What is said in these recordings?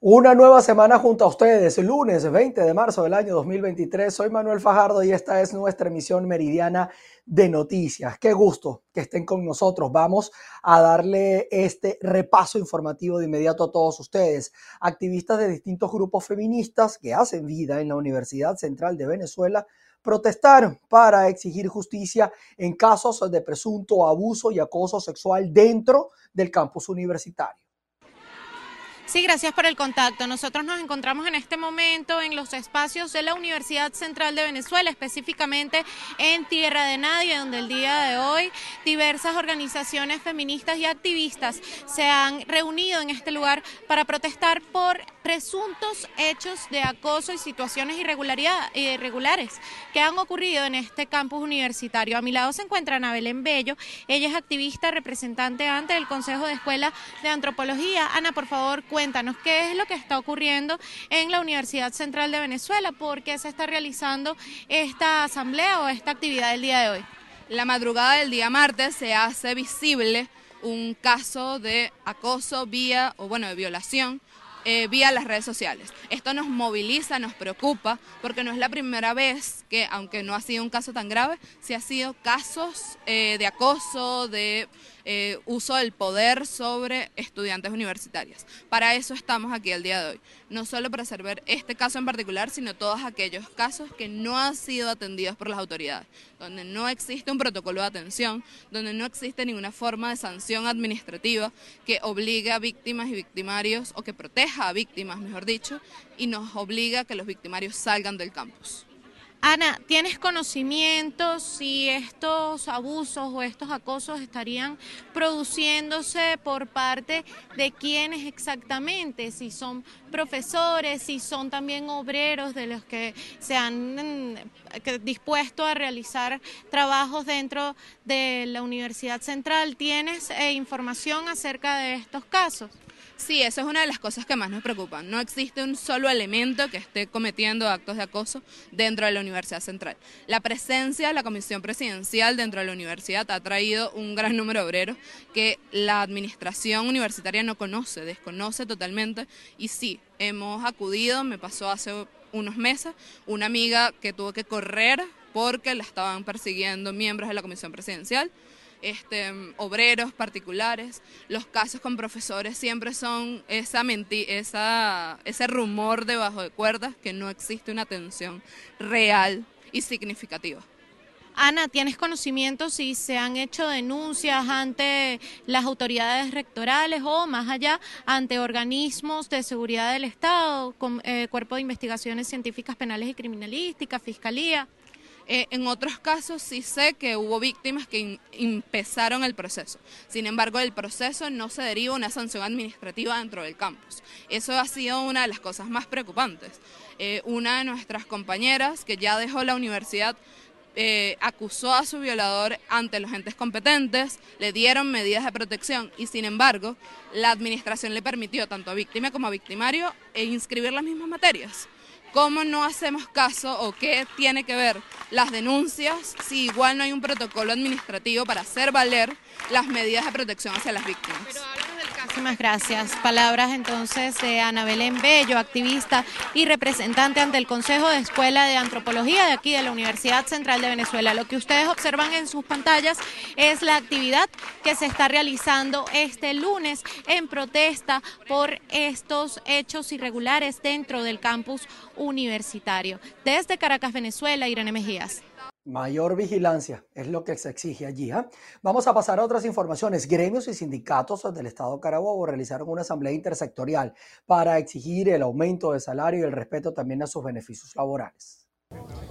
Una nueva semana junto a ustedes, lunes 20 de marzo del año 2023. Soy Manuel Fajardo y esta es nuestra emisión meridiana de noticias. Qué gusto que estén con nosotros. Vamos a darle este repaso informativo de inmediato a todos ustedes. Activistas de distintos grupos feministas que hacen vida en la Universidad Central de Venezuela protestaron para exigir justicia en casos de presunto abuso y acoso sexual dentro del campus universitario. Sí, gracias por el contacto. Nosotros nos encontramos en este momento en los espacios de la Universidad Central de Venezuela, específicamente en Tierra de Nadie, donde el día de hoy diversas organizaciones feministas y activistas se han reunido en este lugar para protestar por presuntos hechos de acoso y situaciones irregulares que han ocurrido en este campus universitario. A mi lado se encuentra Ana Belén Bello. Ella es activista representante ante el Consejo de Escuela de Antropología. Ana, por favor, cuéntanos qué es lo que está ocurriendo en la Universidad Central de Venezuela, por qué se está realizando esta asamblea o esta actividad del día de hoy. La madrugada del día martes se hace visible un caso de acoso vía o bueno de violación eh, vía las redes sociales. Esto nos moviliza, nos preocupa, porque no es la primera vez que, aunque no ha sido un caso tan grave, sí ha sido casos eh, de acoso, de eh, uso del poder sobre estudiantes universitarias. Para eso estamos aquí el día de hoy, no solo para resolver este caso en particular, sino todos aquellos casos que no han sido atendidos por las autoridades, donde no existe un protocolo de atención, donde no existe ninguna forma de sanción administrativa que obligue a víctimas y victimarios, o que proteja a víctimas, mejor dicho, y nos obliga a que los victimarios salgan del campus. Ana, ¿tienes conocimiento si estos abusos o estos acosos estarían produciéndose por parte de quiénes exactamente? Si son profesores, si son también obreros de los que se han mm, dispuesto a realizar trabajos dentro de la Universidad Central. ¿Tienes eh, información acerca de estos casos? Sí, eso es una de las cosas que más nos preocupan. No existe un solo elemento que esté cometiendo actos de acoso dentro de la Universidad Central. La presencia de la Comisión Presidencial dentro de la universidad ha traído un gran número de obreros que la administración universitaria no conoce, desconoce totalmente. Y sí, hemos acudido, me pasó hace unos meses, una amiga que tuvo que correr porque la estaban persiguiendo miembros de la Comisión Presidencial este, obreros particulares. Los casos con profesores siempre son esa, esa ese rumor debajo de cuerdas que no existe una atención real y significativa. Ana, ¿tienes conocimiento si se han hecho denuncias ante las autoridades rectorales o más allá ante organismos de seguridad del Estado, eh, Cuerpo de Investigaciones Científicas Penales y Criminalísticas, Fiscalía? Eh, en otros casos sí sé que hubo víctimas que empezaron el proceso. Sin embargo, el proceso no se deriva una sanción administrativa dentro del campus. Eso ha sido una de las cosas más preocupantes. Eh, una de nuestras compañeras que ya dejó la universidad eh, acusó a su violador ante los entes competentes, le dieron medidas de protección y sin embargo la administración le permitió tanto a víctima como a victimario inscribir las mismas materias. ¿Cómo no hacemos caso o qué tiene que ver las denuncias si igual no hay un protocolo administrativo para hacer valer las medidas de protección hacia las víctimas? Muchísimas gracias. Palabras entonces de Ana Belén Bello, activista y representante ante el Consejo de Escuela de Antropología de aquí de la Universidad Central de Venezuela. Lo que ustedes observan en sus pantallas es la actividad que se está realizando este lunes en protesta por estos hechos irregulares dentro del campus universitario. Desde Caracas, Venezuela, Irene Mejías. Mayor vigilancia es lo que se exige allí. ¿ah? Vamos a pasar a otras informaciones. Gremios y sindicatos del Estado Carabobo realizaron una asamblea intersectorial para exigir el aumento de salario y el respeto también a sus beneficios laborales.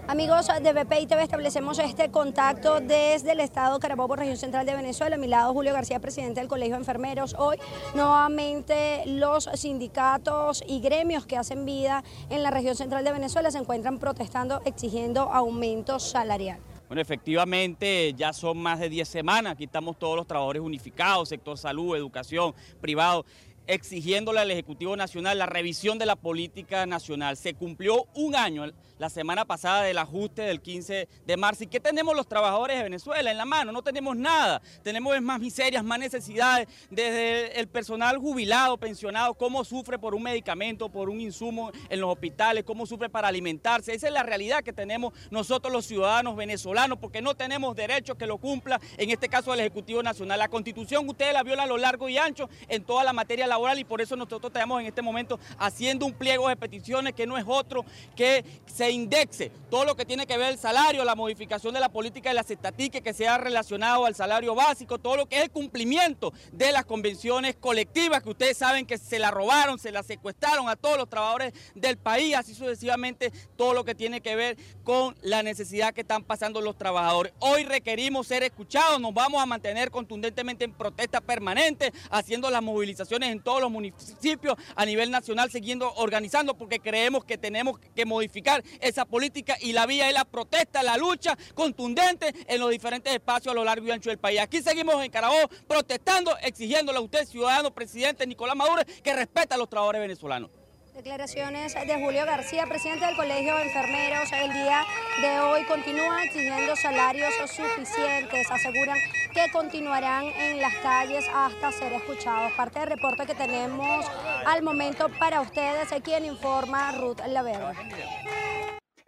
Amigos de BPI TV, establecemos este contacto desde el Estado Carabobo, región central de Venezuela. A mi lado, Julio García, presidente del Colegio de Enfermeros. Hoy, nuevamente, los sindicatos y gremios que hacen vida en la región central de Venezuela se encuentran protestando, exigiendo aumento salarial. Bueno, efectivamente, ya son más de 10 semanas, aquí estamos todos los trabajadores unificados, sector salud, educación, privado exigiéndole al Ejecutivo Nacional la revisión de la política nacional. Se cumplió un año la semana pasada del ajuste del 15 de marzo. ¿Y qué tenemos los trabajadores de Venezuela en la mano? No tenemos nada. Tenemos más miserias, más necesidades. Desde el personal jubilado, pensionado, cómo sufre por un medicamento, por un insumo en los hospitales, cómo sufre para alimentarse. Esa es la realidad que tenemos nosotros los ciudadanos venezolanos, porque no tenemos derecho que lo cumpla, en este caso el Ejecutivo Nacional. La Constitución ustedes la violan a lo largo y ancho en toda la materia laboral y por eso nosotros estamos en este momento haciendo un pliego de peticiones que no es otro que se indexe todo lo que tiene que ver el salario, la modificación de la política de la cestatique que sea relacionado al salario básico, todo lo que es el cumplimiento de las convenciones colectivas que ustedes saben que se la robaron, se la secuestraron a todos los trabajadores del país, así sucesivamente todo lo que tiene que ver con la necesidad que están pasando los trabajadores. Hoy requerimos ser escuchados, nos vamos a mantener contundentemente en protesta permanente, haciendo las movilizaciones en todos los municipios a nivel nacional, siguiendo organizando, porque creemos que tenemos que modificar esa política y la vía es la protesta, la lucha contundente en los diferentes espacios a lo largo y ancho del país. Aquí seguimos en Carabobo protestando, exigiéndole a usted, ciudadano presidente Nicolás Maduro, que respeta a los trabajadores venezolanos. Declaraciones de Julio García, presidente del Colegio de Enfermeros. El día de hoy continúa exigiendo salarios suficientes. Aseguran que continuarán en las calles hasta ser escuchados. Parte del reporte que tenemos al momento para ustedes, quien informa Ruth Laverde.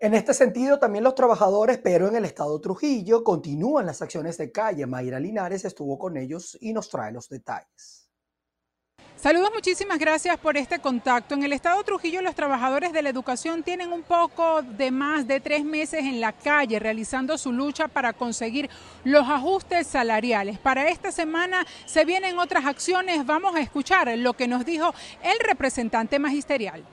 En este sentido, también los trabajadores, pero en el estado Trujillo, continúan las acciones de calle. Mayra Linares estuvo con ellos y nos trae los detalles. Saludos, muchísimas gracias por este contacto. En el estado Trujillo, los trabajadores de la educación tienen un poco de más de tres meses en la calle realizando su lucha para conseguir los ajustes salariales. Para esta semana se vienen otras acciones. Vamos a escuchar lo que nos dijo el representante magisterial.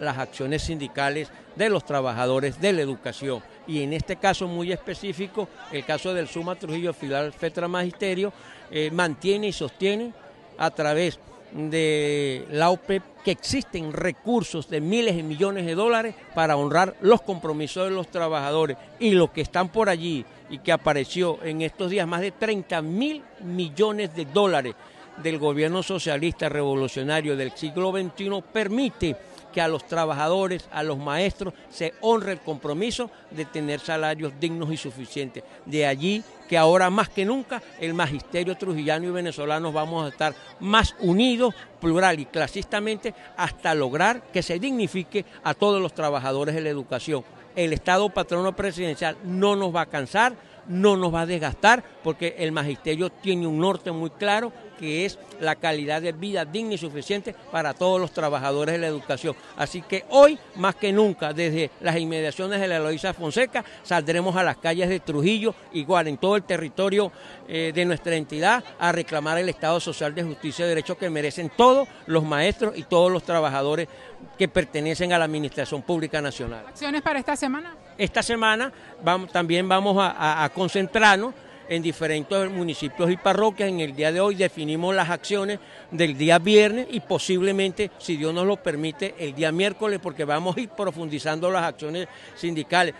Las acciones sindicales de los trabajadores de la educación. Y en este caso muy específico, el caso del Suma Trujillo Filial Fetra Magisterio, eh, mantiene y sostiene a través de la OPEP que existen recursos de miles de millones de dólares para honrar los compromisos de los trabajadores. Y lo que están por allí y que apareció en estos días más de 30 mil millones de dólares del gobierno socialista revolucionario del siglo XXI permite que a los trabajadores, a los maestros, se honre el compromiso de tener salarios dignos y suficientes. De allí que ahora más que nunca el magisterio trujillano y venezolano vamos a estar más unidos, plural y clasistamente, hasta lograr que se dignifique a todos los trabajadores de la educación. El Estado patrono presidencial no nos va a cansar, no nos va a desgastar, porque el magisterio tiene un norte muy claro que es la calidad de vida digna y suficiente para todos los trabajadores de la educación. Así que hoy, más que nunca, desde las inmediaciones de la Eloísa Fonseca, saldremos a las calles de Trujillo, igual en todo el territorio eh, de nuestra entidad, a reclamar el Estado Social de Justicia y Derecho que merecen todos los maestros y todos los trabajadores que pertenecen a la Administración Pública Nacional. ¿Acciones para esta semana? Esta semana vamos, también vamos a concentrarnos en diferentes municipios y parroquias. En el día de hoy definimos las acciones del día viernes y posiblemente, si Dios nos lo permite, el día miércoles, porque vamos a ir profundizando las acciones sindicales.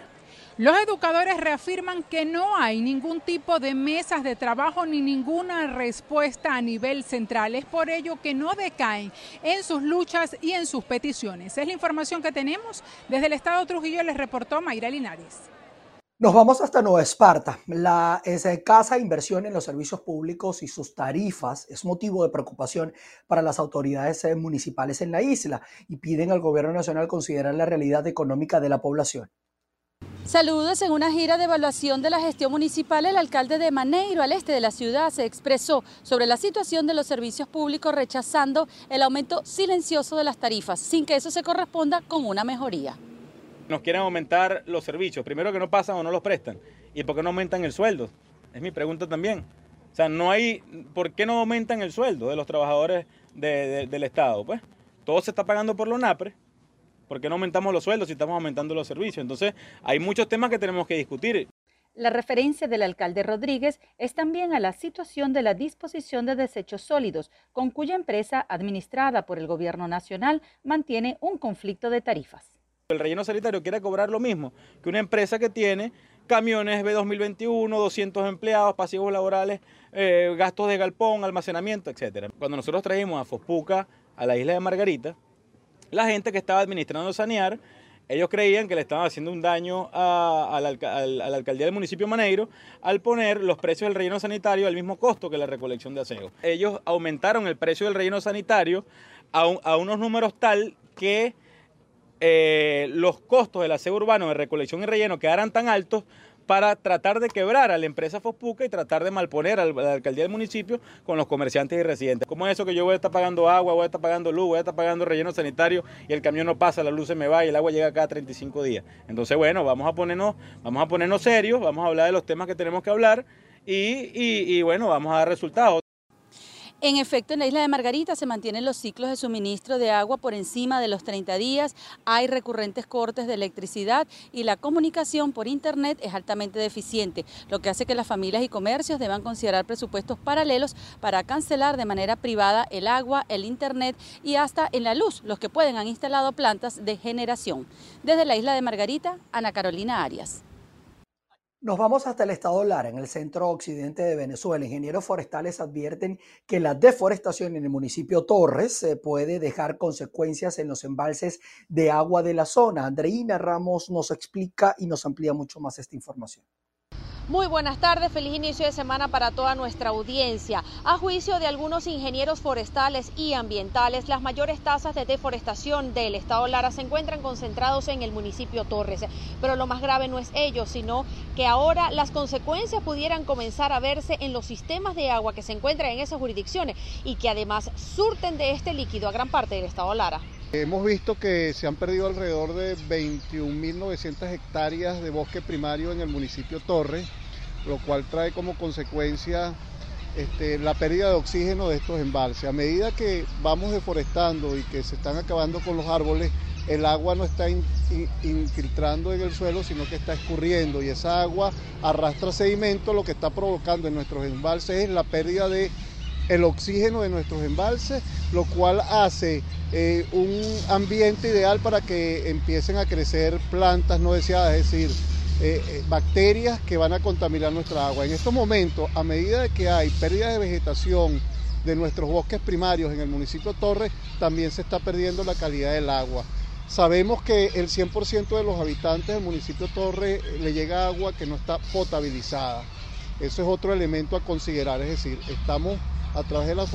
Los educadores reafirman que no hay ningún tipo de mesas de trabajo ni ninguna respuesta a nivel central. Es por ello que no decaen en sus luchas y en sus peticiones. Es la información que tenemos. Desde el Estado Trujillo les reportó Mayra Linares. Nos vamos hasta Nueva Esparta. La escasa inversión en los servicios públicos y sus tarifas es motivo de preocupación para las autoridades eh, municipales en la isla y piden al gobierno nacional considerar la realidad económica de la población. Saludos. En una gira de evaluación de la gestión municipal, el alcalde de Maneiro, al este de la ciudad, se expresó sobre la situación de los servicios públicos, rechazando el aumento silencioso de las tarifas, sin que eso se corresponda con una mejoría nos quieren aumentar los servicios. Primero que no pasan o no los prestan. ¿Y por qué no aumentan el sueldo? Es mi pregunta también. O sea, no hay, ¿por qué no aumentan el sueldo de los trabajadores del Estado? Pues todo se está pagando por los NAPRE. ¿Por qué no aumentamos los sueldos si estamos aumentando los servicios? Entonces, hay muchos temas que tenemos que discutir. La referencia del alcalde Rodríguez es también a la situación de la disposición de desechos sólidos, con cuya empresa, administrada por el Gobierno Nacional, mantiene un conflicto de tarifas. El relleno sanitario quiere cobrar lo mismo que una empresa que tiene camiones B2021, 200 empleados, pasivos laborales eh, gastos de galpón, almacenamiento, etc. Cuando nosotros trajimos a Fospuca a la isla de Margarita, la gente que estaba administrando Sanear ellos creían que le estaban haciendo un daño a, la, alcaldía del municipio Maneiro al poner los precios del relleno sanitario al mismo costo que la recolección de aseo. Ellos aumentaron el precio del relleno sanitario a, unos números tal que eh, los costos del aseo urbano de recolección y relleno quedaran tan altos para tratar de quebrar a la empresa Fospuca y tratar de malponer a la alcaldía del municipio con los comerciantes y residentes. ¿Cómo es eso que yo voy a estar pagando agua, voy a estar pagando luz, voy a estar pagando relleno sanitario y el camión no pasa, la luz se me va y el agua llega cada 35 días? Entonces, bueno, vamos a ponernos, vamos a ponernos serios, vamos a hablar de los temas que tenemos que hablar y, y bueno, vamos a dar resultados. En efecto, en la isla de Margarita se mantienen los ciclos de suministro de agua por encima de los 30 días, hay recurrentes cortes de electricidad y la comunicación por Internet es altamente deficiente, lo que hace que las familias y comercios deban considerar presupuestos paralelos para cancelar de manera privada el agua, el Internet y hasta en la luz, los que pueden han instalado plantas de generación. Desde la isla de Margarita, Ana Carolina Arias. Nos vamos hasta el estado Lara, en el centro occidente de Venezuela. Ingenieros forestales advierten que la deforestación en el municipio Torres puede dejar consecuencias en los embalses de agua de la zona. Andreina Ramos nos explica y nos amplía mucho más esta información. Muy buenas tardes, feliz inicio de semana para toda nuestra audiencia. A juicio de algunos ingenieros forestales y ambientales, las mayores tasas de deforestación del estado Lara se encuentran concentrados en el municipio Torres. Pero lo más grave no es ello, sino que ahora las consecuencias pudieran comenzar a verse en los sistemas de agua que se encuentran en esas jurisdicciones y que además surten de este líquido a gran parte del estado Lara. Hemos visto que se han perdido alrededor de 21.900 hectáreas de bosque primario en el municipio Torres, lo cual trae como consecuencia este, la pérdida de oxígeno de estos embalses. A medida que vamos deforestando y que se están acabando con los árboles, el agua no está infiltrando en el suelo, sino que está escurriendo y esa agua arrastra sedimento, lo que está provocando en nuestros embalses es la pérdida de el oxígeno de nuestros embalses, lo cual hace eh, un ambiente ideal para que empiecen a crecer plantas no deseadas, es decir, eh, eh, bacterias que van a contaminar nuestra agua. En estos momentos, a medida de que hay pérdida de vegetación de nuestros bosques primarios en el municipio Torres, también se está perdiendo la calidad del agua. Sabemos que el 100% de los habitantes del municipio Torres le llega agua que no está potabilizada. Eso es otro elemento a considerar, es decir, estamos a través de la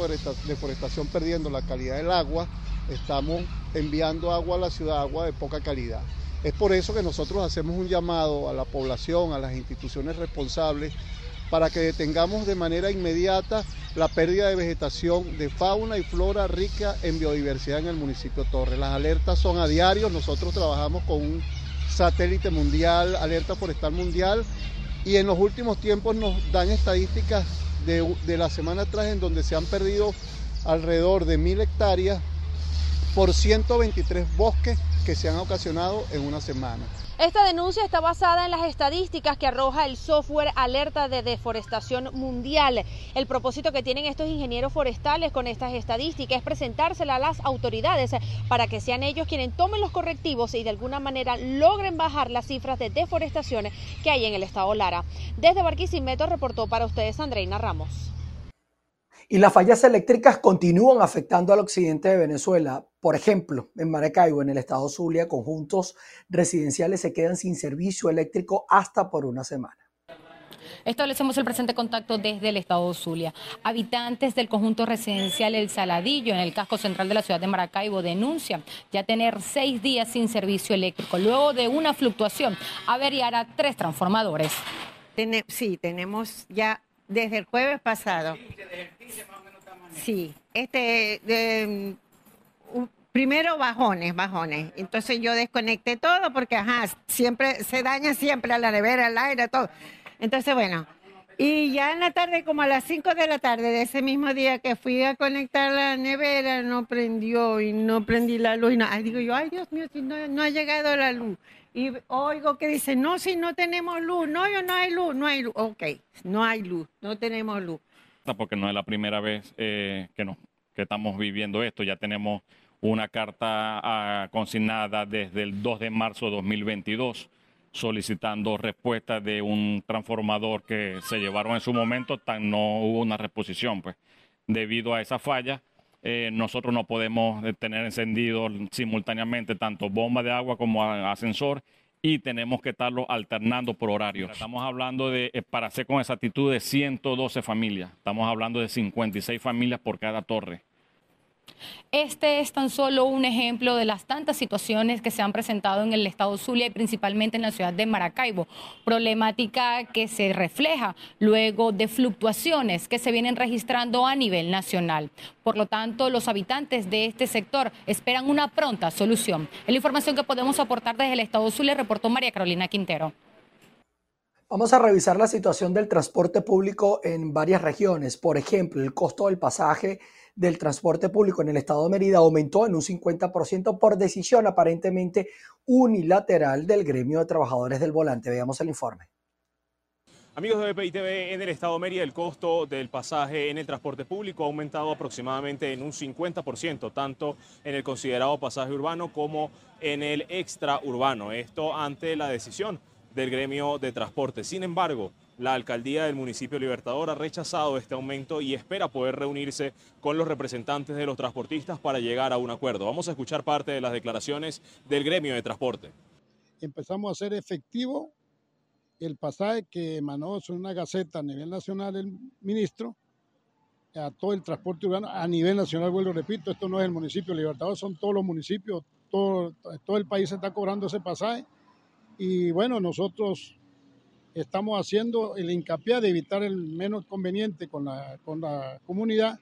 deforestación perdiendo la calidad del agua, estamos enviando agua a la ciudad, agua de poca calidad. Es por eso que nosotros hacemos un llamado a la población, a las instituciones responsables, para que detengamos de manera inmediata la pérdida de vegetación de fauna y flora rica en biodiversidad en el municipio Torres. Las alertas son a diario, nosotros trabajamos con un satélite mundial, alerta forestal mundial, y en los últimos tiempos nos dan estadísticas de, la semana atrás en donde se han perdido alrededor de mil hectáreas por 123 bosques que se han ocasionado en una semana. Esta denuncia está basada en las estadísticas que arroja el software Alerta de Deforestación Mundial. El propósito que tienen estos ingenieros forestales con estas estadísticas es presentársela a las autoridades para que sean ellos quienes tomen los correctivos y de alguna manera logren bajar las cifras de deforestación que hay en el estado Lara. Desde Barquisimeto reportó para ustedes Andreina Ramos. Y las fallas eléctricas continúan afectando al occidente de Venezuela. Por ejemplo, en Maracaibo, en el estado Zulia, conjuntos residenciales se quedan sin servicio eléctrico hasta por una semana. Establecemos el presente contacto desde el estado Zulia. Habitantes del conjunto residencial El Saladillo, en el casco central de la ciudad de Maracaibo, denuncian ya tener seis días sin servicio eléctrico. Luego de una fluctuación, averiará tres transformadores. sí, tenemos ya desde el jueves pasado. Sí, este, primero bajones, bajones. Entonces yo desconecté todo porque, ajá, siempre se daña siempre a la nevera, al aire, todo. Entonces, bueno, y ya en la tarde, como a las 5 de la tarde de ese mismo día que fui a conectar la nevera, no prendió y no prendí la luz. Y no, digo yo, ay Dios mío, si no, no ha llegado la luz y oigo que dice, no, si no tenemos luz, no, yo no hay luz, no hay luz, ok, no hay luz, no tenemos luz. Porque no es la primera vez eh, que, no, que estamos viviendo esto, ya tenemos una carta ah, consignada desde el 2 de marzo de 2022 solicitando respuestas de un transformador que se llevaron en su momento, tan no hubo una reposición. Pues debido a esa falla, eh, nosotros no podemos eh, tener encendido simultáneamente tanto bomba de agua como ascensor y tenemos que estarlo alternando por horario. Estamos hablando de, eh, para hacer con exactitud, de 112 familias. Estamos hablando de 56 familias por cada torre. Este es tan solo un ejemplo de las tantas situaciones que se han presentado en el estado Zulia y principalmente en la ciudad de Maracaibo. Problemática que se refleja luego de fluctuaciones que se vienen registrando a nivel nacional. Por lo tanto, los habitantes de este sector esperan una pronta solución. La información que podemos aportar desde el estado Zulia, reportó María Carolina Quintero. Vamos a revisar la situación del transporte público en varias regiones. Por ejemplo, el costo del pasaje del transporte público en el estado de Mérida aumentó en un 50% por decisión aparentemente unilateral del gremio de trabajadores del volante. Veamos el informe. Amigos de BPI TV, en el estado de Mérida el costo del pasaje en el transporte público ha aumentado aproximadamente en un 50%, tanto en el considerado pasaje urbano como en el extraurbano. Esto ante la decisión del gremio de transporte. Sin embargo, la alcaldía del municipio Libertador ha rechazado este aumento y espera poder reunirse con los representantes de los transportistas para llegar a un acuerdo. Vamos a escuchar parte de las declaraciones del gremio de transporte. Empezamos a hacer efectivo el pasaje que emanó en una gaceta a nivel nacional el ministro a todo el transporte urbano a nivel nacional, vuelvo repito, esto no es el municipio Libertador, son todos los municipios, todo, todo el país está cobrando ese pasaje y bueno, nosotros estamos haciendo el hincapié de evitar el menos conveniente con la, con la comunidad,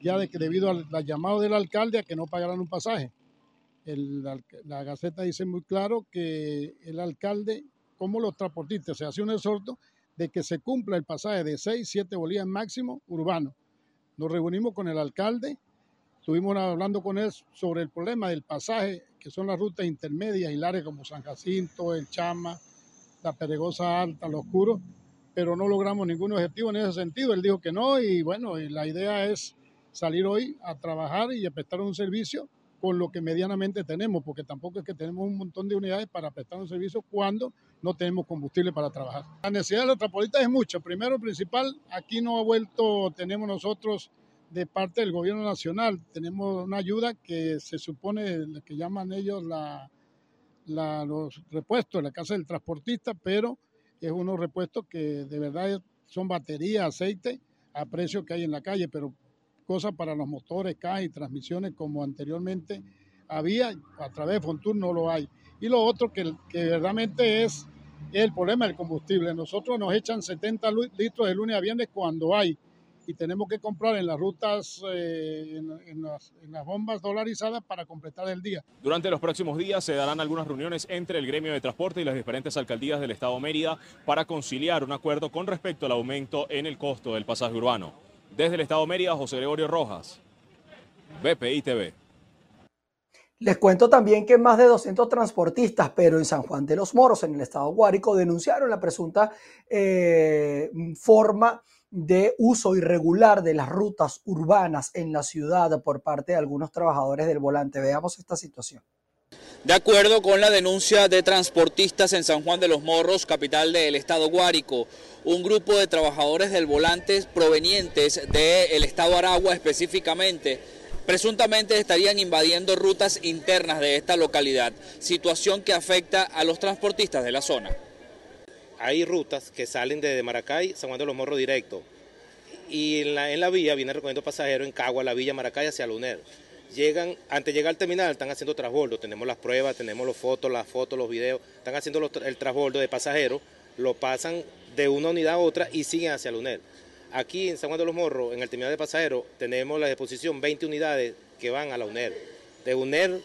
ya de que debido al, llamado del alcalde a que no pagaran un pasaje. la Gaceta dice muy claro que el alcalde, como los transportistas, se hace un exhorto de que se cumpla el pasaje de 6, 7 bolívares máximo urbano. Nos reunimos con el alcalde, estuvimos hablando con él sobre el problema del pasaje, que son las rutas intermedias y largas como San Jacinto, El Chama, la Peregosa Alta, lo Oscuro, pero no logramos ningún objetivo en ese sentido. Él dijo que no y bueno, la idea es salir hoy a trabajar y a prestar un servicio con lo que medianamente tenemos, porque tampoco es que tenemos un montón de unidades para prestar un servicio cuando no tenemos combustible para trabajar. La necesidad de los transportistas es mucho. Primero, principal, aquí no ha vuelto, tenemos nosotros de parte del gobierno nacional, tenemos una ayuda que se supone, que llaman ellos la los repuestos en la casa del transportista, pero es unos repuestos que de verdad son baterías, aceite, a precio que hay en la calle, pero cosas para los motores, cajas y transmisiones como anteriormente había, a través de Fontur no lo hay. Y lo otro que, que verdaderamente es, es el problema del combustible. Nosotros nos echan 70 litros de lunes a viernes cuando hay y tenemos que comprar en las rutas, eh, en, las, bombas dolarizadas para completar el día. Durante los próximos días se darán algunas reuniones entre el gremio de transporte y las diferentes alcaldías del Estado Mérida para conciliar un acuerdo con respecto al aumento en el costo del pasaje urbano. Desde el Estado Mérida, José Gregorio Rojas, BPI TV. Les cuento también que más de 200 transportistas, pero en San Juan de los Moros, en el estado Guárico, denunciaron la presunta eh, forma de uso irregular de las rutas urbanas en la ciudad por parte de algunos trabajadores del volante. Veamos esta situación. De acuerdo con la denuncia de transportistas en San Juan de los Morros, capital del estado Guárico, un grupo de trabajadores del volante provenientes del estado Aragua específicamente, presuntamente estarían invadiendo rutas internas de esta localidad, situación que afecta a los transportistas de la zona hay rutas que salen desde Maracay, San Juan de los Morros directo. Y en la, vía vienen recogiendo pasajeros en Cagua, la villa Maracay hacia Luner. Llegan, antes de llegar al terminal, están haciendo transbordo. Tenemos las pruebas, tenemos los fotos, las fotos, los videos. Están haciendo el transbordo de pasajeros, lo pasan de una unidad a otra y siguen hacia Luner. Aquí en San Juan de los Morros, en el terminal de pasajeros, tenemos la disposición 20 unidades que van a la UNER. De UNER,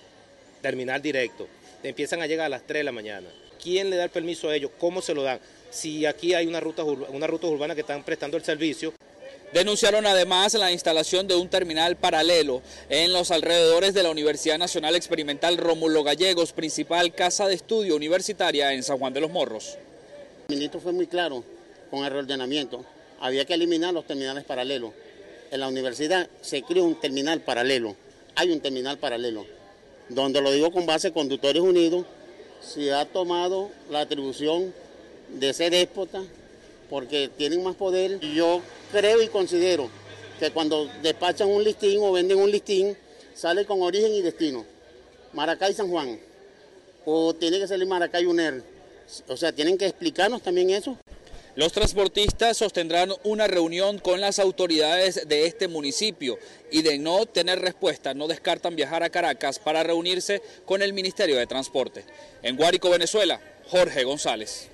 terminal directo. Empiezan a llegar a las 3 de la mañana quién le da el permiso a ellos, cómo se lo dan, si aquí hay una ruta, una ruta urbana que están prestando el servicio. Denunciaron además la instalación de un terminal paralelo en los alrededores de la Universidad Nacional Experimental Rómulo Gallegos, principal casa de estudio universitaria en San Juan de los Morros. El ministro fue muy claro con el reordenamiento. Había que eliminar los terminales paralelos. En la universidad se creó un terminal paralelo. Hay un terminal paralelo, donde lo digo con base Conductores Unidos, se ha tomado la atribución de ser déspota porque tienen más poder. Yo creo y considero que cuando despachan un listín o venden un listín, sale con origen y destino. Maracay San Juan. O tiene que salir Maracay UNER. O sea, tienen que explicarnos también eso. Los transportistas sostendrán una reunión con las autoridades de este municipio y de no tener respuesta no descartan viajar a Caracas para reunirse con el Ministerio de Transporte. En Guárico, Venezuela, Jorge González.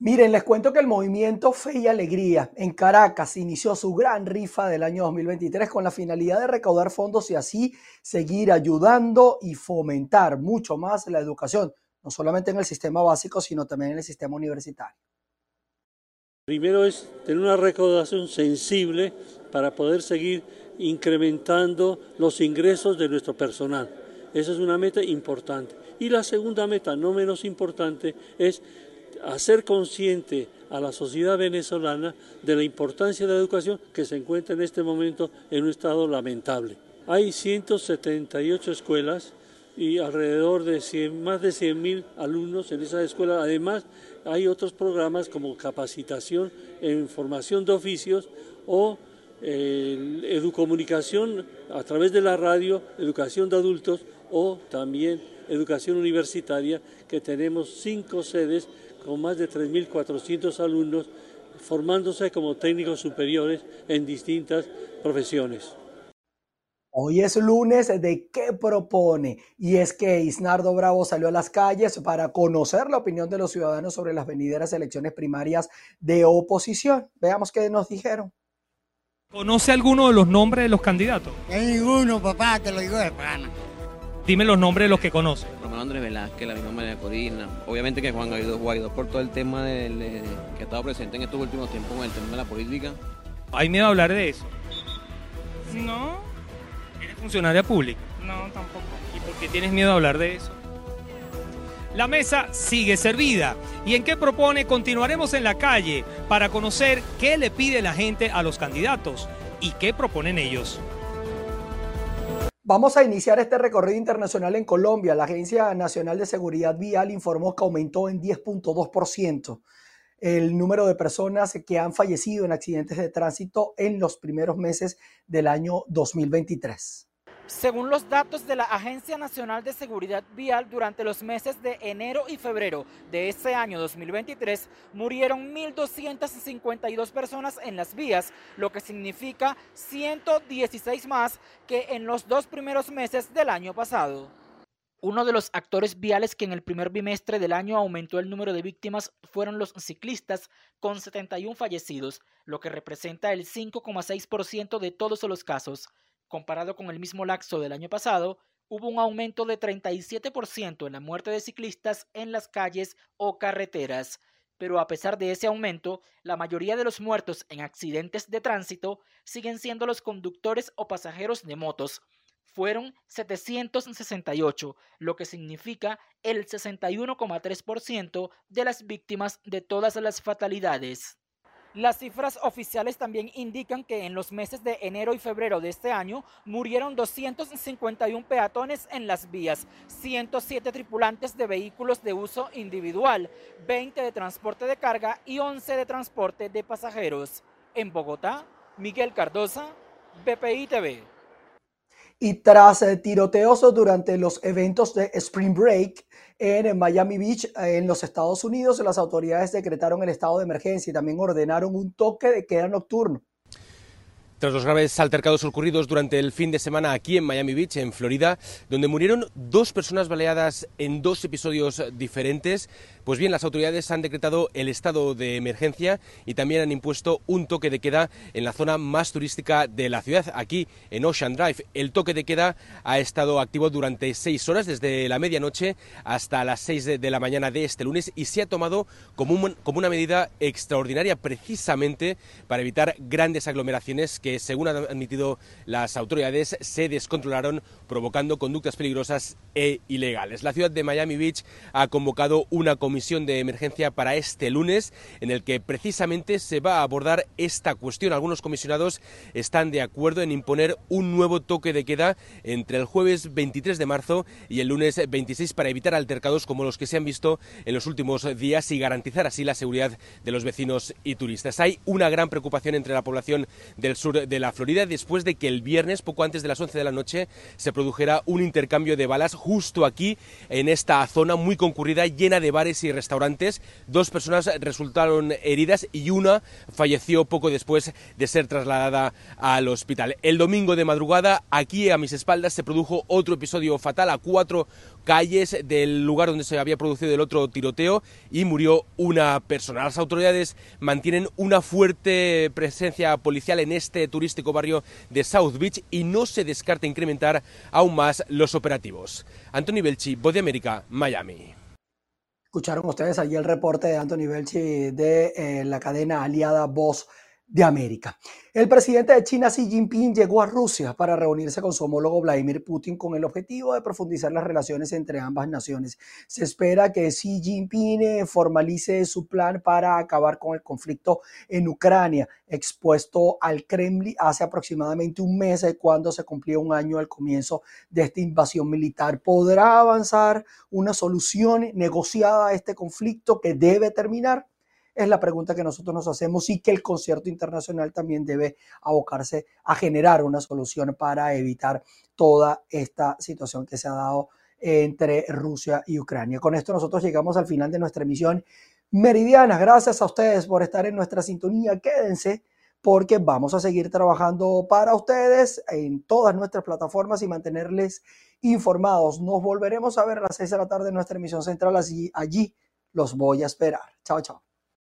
Miren, les cuento que el movimiento Fe y Alegría en Caracas inició su gran rifa del año 2023 con la finalidad de recaudar fondos y así seguir ayudando y fomentar mucho más la educación, no solamente en el sistema básico, sino también en el sistema universitario. Primero es tener una recaudación sensible para poder seguir incrementando los ingresos de nuestro personal. Esa es una meta importante. Y la segunda meta, no menos importante, es hacer consciente a la sociedad venezolana de la importancia de la educación que se encuentra en este momento en un estado lamentable. Hay 178 escuelas y alrededor de 100, más de 100.000 alumnos en esas escuelas. Además, hay otros programas como capacitación en formación de oficios o eh, educomunicación a través de la radio, educación de adultos o también educación universitaria, que tenemos cinco sedes con más de 3.400 alumnos formándose como técnicos superiores en distintas profesiones. Hoy es lunes de qué propone y es que Isnardo Bravo salió a las calles para conocer la opinión de los ciudadanos sobre las venideras elecciones primarias de oposición. Veamos qué nos dijeron. ¿Conoce alguno de los nombres de los candidatos? ninguno, papá, te lo digo de pana. Dime los nombres de los que conoce. Romano Andrés Velázquez, la misma María Corina. Obviamente que Juan Guaidó, Guaidó por todo el tema del, que ha estado presente en estos últimos tiempos con el tema de la política. ¿Hay miedo a hablar de eso? No, ¿Eres funcionaria pública? no, tampoco. ¿Y por qué tienes miedo a hablar de eso? La mesa sigue servida. ¿Y en qué propone? Continuaremos en la calle para conocer qué le pide la gente a los candidatos y qué proponen ellos. Vamos a iniciar este recorrido internacional en Colombia. La Agencia Nacional de Seguridad Vial informó que aumentó en 10.2% el número de personas que han fallecido en accidentes de tránsito en los primeros meses del año 2023. Según los datos de la Agencia Nacional de Seguridad Vial, durante los meses de enero y febrero de este año 2023 murieron 1.252 personas en las vías, lo que significa 116 más que en los dos primeros meses del año pasado. Uno de los actores viales que en el primer bimestre del año aumentó el número de víctimas fueron los ciclistas, con 71 fallecidos, lo que representa el 5,6% de todos los casos. Comparado con el mismo lapso del año pasado, hubo un aumento de 37% en la muerte de ciclistas en las calles o carreteras. Pero a pesar de ese aumento, la mayoría de los muertos en accidentes de tránsito siguen siendo los conductores o pasajeros de motos. Fueron 768, lo que significa el 61,3% de las víctimas de todas las fatalidades. Las cifras oficiales también indican que en los meses de enero y febrero de este año murieron 251 peatones en las vías, 107 tripulantes de vehículos de uso individual, 20 de transporte de carga y 11 de transporte de pasajeros. En Bogotá, Miguel Cardosa, BPI TV. Y tras tiroteos durante los eventos de Spring Break en Miami Beach, en los Estados Unidos, las autoridades decretaron el estado de emergencia y también ordenaron un toque de queda nocturno. Tras los graves altercados ocurridos durante el fin de semana aquí en Miami Beach, en Florida, donde murieron dos personas baleadas en dos episodios diferentes, pues bien, las autoridades han decretado el estado de emergencia y también han impuesto un toque de queda en la zona más turística de la ciudad, aquí en Ocean Drive. El toque de queda ha estado activo durante seis horas, desde la medianoche hasta las seis de, la mañana de este lunes, y se ha tomado como, un- como una medida extraordinaria precisamente para evitar grandes aglomeraciones que según han admitido las autoridades, se descontrolaron, provocando conductas peligrosas e ilegales. La ciudad de Miami Beach ha convocado una comisión de emergencia para este lunes, en el que precisamente se va a abordar esta cuestión. Algunos comisionados están de acuerdo en imponer un nuevo toque de queda entre el jueves 23 de marzo y el lunes 26 para evitar altercados como los que se han visto en los últimos días y garantizar así la seguridad de los vecinos y turistas. Hay una gran preocupación entre la población del sur de la Florida después de que el viernes, poco antes de las 11 de la noche, se produjera un intercambio de balas justo aquí, en esta zona muy concurrida, llena de bares y restaurantes. Dos personas resultaron heridas y una falleció poco después de ser trasladada al hospital. El domingo de madrugada, aquí a mis espaldas, se produjo otro episodio fatal a cuatro calles del lugar donde se había producido el otro tiroteo y murió una persona. Las autoridades mantienen una fuerte presencia policial en este turístico barrio de South Beach y no se descarta incrementar aún más los operativos. Anthony Belchi, Voz de América, Miami. Escucharon ustedes allí el reporte de Anthony Belchi de eh, la cadena aliada Voz de América. El presidente de China, Xi Jinping, llegó a Rusia para reunirse con su homólogo Vladimir Putin con el objetivo de profundizar las relaciones entre ambas naciones. Se espera que Xi Jinping eh, formalice su plan para acabar con el conflicto en Ucrania, expuesto al Kremlin hace aproximadamente un mes eh, cuando se cumplió un año al comienzo de esta invasión militar. ¿Podrá avanzar una solución negociada a este conflicto que debe terminar? Es la pregunta que nosotros nos hacemos y que el concierto internacional también debe abocarse a generar una solución para evitar toda esta situación que se ha dado entre Rusia y Ucrania. Con esto nosotros llegamos al final de nuestra emisión meridiana. Gracias a ustedes por estar en nuestra sintonía. Quédense porque vamos a seguir trabajando para ustedes en todas nuestras plataformas y mantenerles informados. Nos volveremos a ver a las seis de la tarde en nuestra emisión central. Así allí los voy a esperar. Chao, chao.